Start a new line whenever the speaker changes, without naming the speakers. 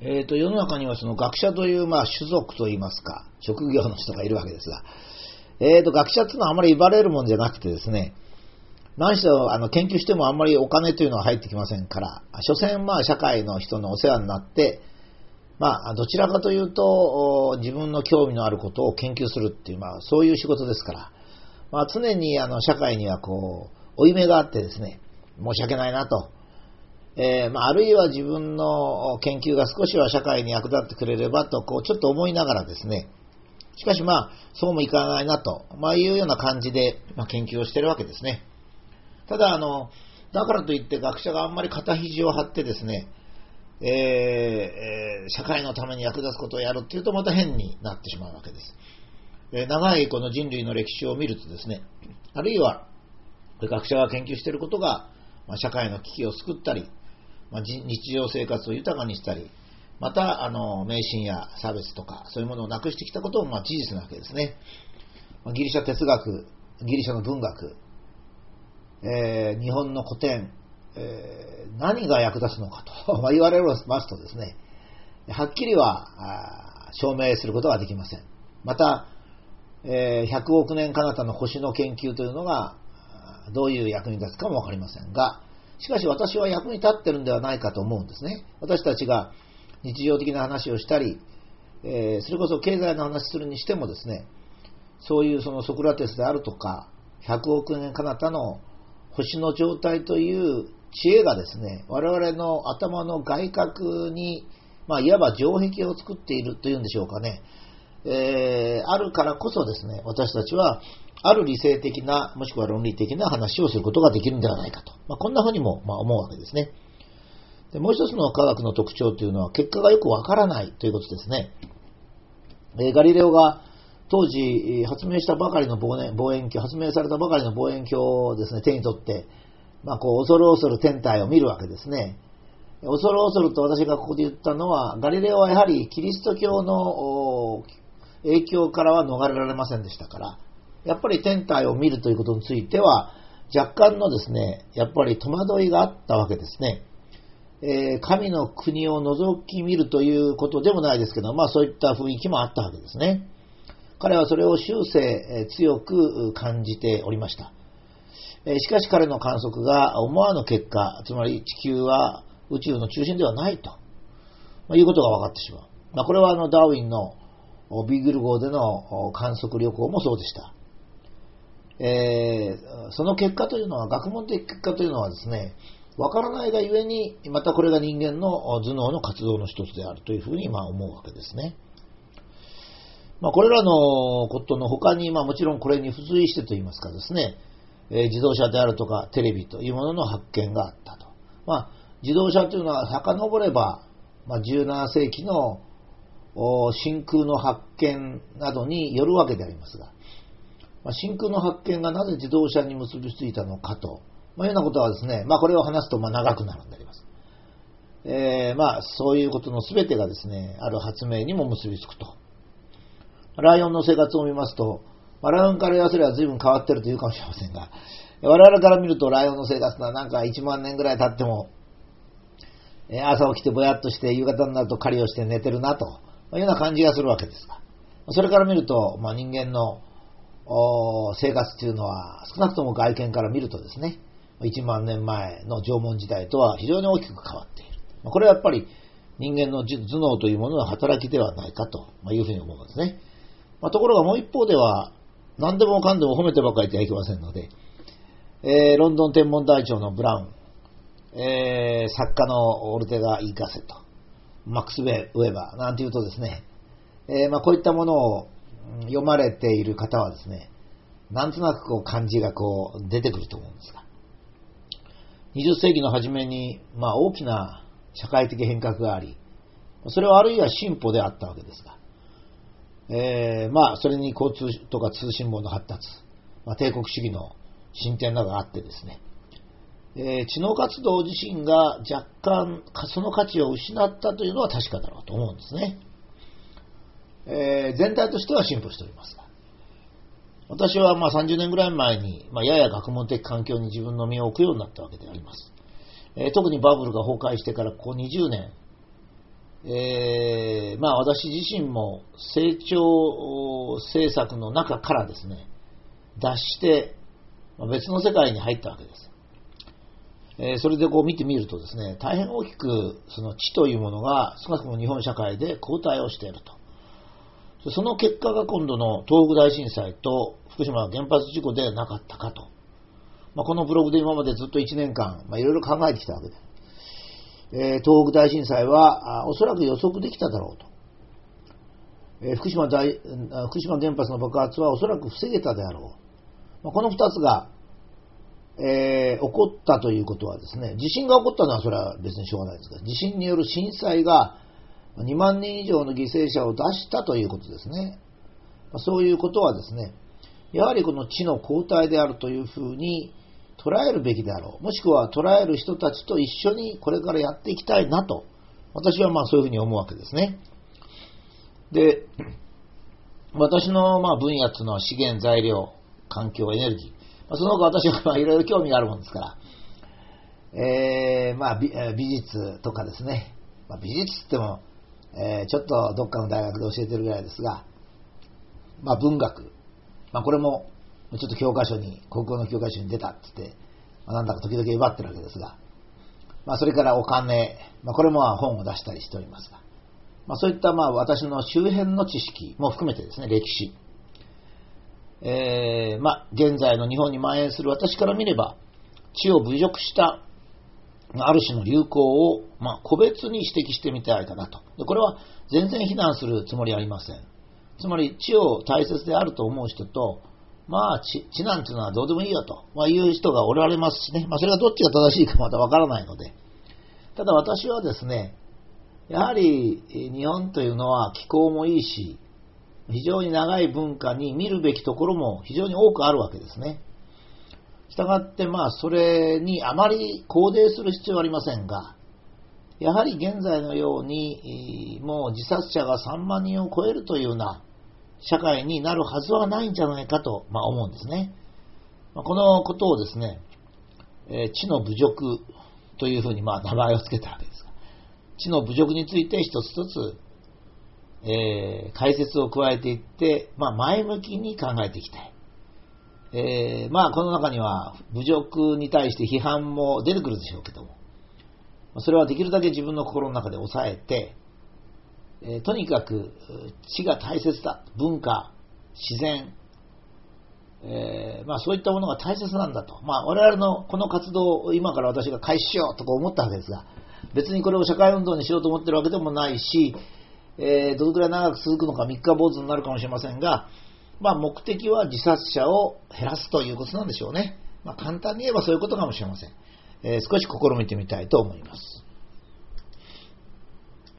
えーと、世の中にはその学者という、まあ、種族といいますか、職業の人がいるわけですが、えーと、学者っていうのはあまり言われるもんじゃなくてですね、何しろあの研究してもあんまりお金というのは入ってきませんから、所詮まあ社会の人のお世話になって、まあどちらかというと自分の興味のあることを研究するっていう、まあそういう仕事ですから、まあ常にあの社会にはこう、負い目があってですね、申し訳ないなと。えー、まあ、あるいは自分の研究が少しは社会に役立ってくれればと、こう、ちょっと思いながらですね、しかしまあ、そうもいかないなと、まあ、いうような感じで、まあ、研究をしてるわけですね。ただ、あの、だからといって学者があんまり肩肘を張ってですね、えー、社会のために役立つことをやるっていうとまた変になってしまうわけです。え、長いこの人類の歴史を見るとですね、あるいは学者が研究していることが、ま、社会の危機を救ったり、まあ、日常生活を豊かにしたり、また、あの、迷信や差別とか、そういうものをなくしてきたことも、まあ、事実なわけですね。まあ、ギリシャ哲学、ギリシャの文学、えー、日本の古典、えー、何が役立つのかと ま言われますとですね、はっきりは証明することができません。また、えー、100億年彼方の星の研究というのがどういう役に立つかもわかりませんが、しかし私は役に立ってるんではないかと思うんですね。私たちが日常的な話をしたり、えー、それこそ経済の話するにしてもですね、そういうそのソクラテスであるとか、100億年彼方の星の状態という知恵がですね、我々の頭の外角に、まあ、いわば城壁を作っているというんでしょうかね、えー、あるからこそですね、私たちは、ある理性的な、もしくは論理的な話をすることができるんではないかと。まあ、こんなふうにも、ま、思うわけですね。でもう一つの科学の特徴というのは、結果がよくわからないということですね。えー、ガリレオが当時発明したばかりの望遠鏡、発明されたばかりの望遠鏡をですね、手に取って、まあ、こう、恐る恐る天体を見るわけですね。恐る恐ると私がここで言ったのは、ガリレオはやはりキリスト教の影響からは逃れられませんでしたから、やっぱり天体を見るということについては、若干のですね、やっぱり戸惑いがあったわけですね。えー、神の国を覗き見るということでもないですけど、まあそういった雰囲気もあったわけですね。彼はそれを終生強く感じておりました。えしかし彼の観測が思わぬ結果、つまり地球は宇宙の中心ではないと、まいうことが分かってしまう。まあ、これはあのダーウィンのビーグル号での観測旅行もそうでした。えー、その結果というのは、学問的結果というのはですね、わからないがゆえに、またこれが人間の頭脳の活動の一つであるというふうにまあ思うわけですね。まあ、これらのことの他に、まあ、もちろんこれに付随してといいますかですね、えー、自動車であるとかテレビというものの発見があったと。まあ、自動車というのは遡れば、まあ、17世紀の真空の発見などによるわけでありますが、真空の発見がなぜ自動車に結びついたのかと、まあ、いうようなことはですね、まあ、これを話すとまあ長くなるんであります。えー、まあ、そういうことの全てがですね、ある発明にも結びつくと。ライオンの生活を見ますと、まあ、ライオンから言わせれば随分変わってるというかもしれませんが、我々から見るとライオンの生活はなんか1万年ぐらい経っても、朝起きてぼやっとして夕方になると狩りをして寝てるなというような感じがするわけですが、それから見ると、まあ、人間の生活というのは少なくとも外見から見るとですね、1万年前の縄文時代とは非常に大きく変わっている。これはやっぱり人間の頭脳というものの働きではないかというふうに思うんですね。まあ、ところがもう一方では、何でもかんでも褒めてばかりではいけませんので、えー、ロンドン天文台長のブラウン、えー、作家のオルテガ・イーカセット、マックス・ウェーバーなんていうとですね、えー、まあ、こういったものを読まれている方はですね、なんとなくこう漢字がこう出てくると思うんですが、20世紀の初めに、まあ、大きな社会的変革があり、それはあるいは進歩であったわけですが、えー、まあ、それに交通とか通信網の発達、まあ、帝国主義の進展などがあってですね、えー、知能活動自身が若干その価値を失ったというのは確かだろうと思うんですね。えー、全体としては進歩しておりますが、私はまあ30年ぐらい前に、まあ、やや学問的環境に自分の身を置くようになったわけであります。えー、特にバブルが崩壊してからここ20年、えー、まあ私自身も成長政策の中からですね、脱して、別の世界に入ったわけです。え、それでこう見てみるとですね、大変大きくその地というものが少なくとも日本社会で後退をしていると。その結果が今度の東北大震災と福島原発事故でなかったかと。まあ、このブログで今までずっと1年間、まあ、いろいろ考えてきたわけで。えー、東北大震災はあおそらく予測できただろうと。えー、福島大福島原発の爆発はおそらく防げたであろう。まあ、この2つがえー、起こったということはですね、地震が起こったのはそれは別にしょうがないですが、地震による震災が2万人以上の犠牲者を出したということですね。そういうことはですね、やはりこの地の交代であるというふうに捉えるべきであろう。もしくは捉える人たちと一緒にこれからやっていきたいなと、私はまあそういうふうに思うわけですね。で、私のま分野というのは資源、材料、環境、エネルギー。その他私はいろいろ興味があるもんですから、えー、まあ美術とかですね、まあ、美術って言っても、えー、ちょっとどっかの大学で教えてるぐらいですが、まあ、文学、まあ、これもちょっと教科書に、国語の教科書に出たって言って、まあ、なんだか時々奪ってるわけですが、まあ、それからお金、まあ、これも本を出したりしておりますが、まあ、そういったまあ私の周辺の知識も含めてですね、歴史、えー、まあ、現在の日本に蔓延する私から見れば、地を侮辱したある種の流行を、まあ、個別に指摘してみたいかなと。でこれは全然非難するつもりありません。つまり、地を大切であると思う人と、まあ、地地なんていうのはどうでもいいよと、まあ、いう人がおられますしね、まあ、それがどっちが正しいかまたわからないので、ただ私はですね、やはり日本というのは気候もいいし、非常に長い文化に見るべきところも非常に多くあるわけですね。したがって、まあ、それにあまり肯定する必要はありませんが、やはり現在のように、もう自殺者が3万人を超えるというような社会になるはずはないんじゃないかと、まあ、思うんですね。このことをですね、え知の侮辱というふうにまあ名前を付けたわけですが、知の侮辱について一つ一つえー、解説を加えていって、まあ、前向きに考えていきたい。えー、まあ、この中には侮辱に対して批判も出てくるでしょうけども、それはできるだけ自分の心の中で抑えて、えー、とにかく地が大切だ。文化、自然、えー、まあ、そういったものが大切なんだと。まあ、我々のこの活動を今から私が開始しようとか思ったわけですが、別にこれを社会運動にしようと思ってるわけでもないし、えー、どれくらい長く続くのか三日坊主になるかもしれませんが、まあ、目的は自殺者を減らすということなんでしょうね。まあ、簡単に言えばそういうことかもしれません。えー、少し試みてみたいと思います。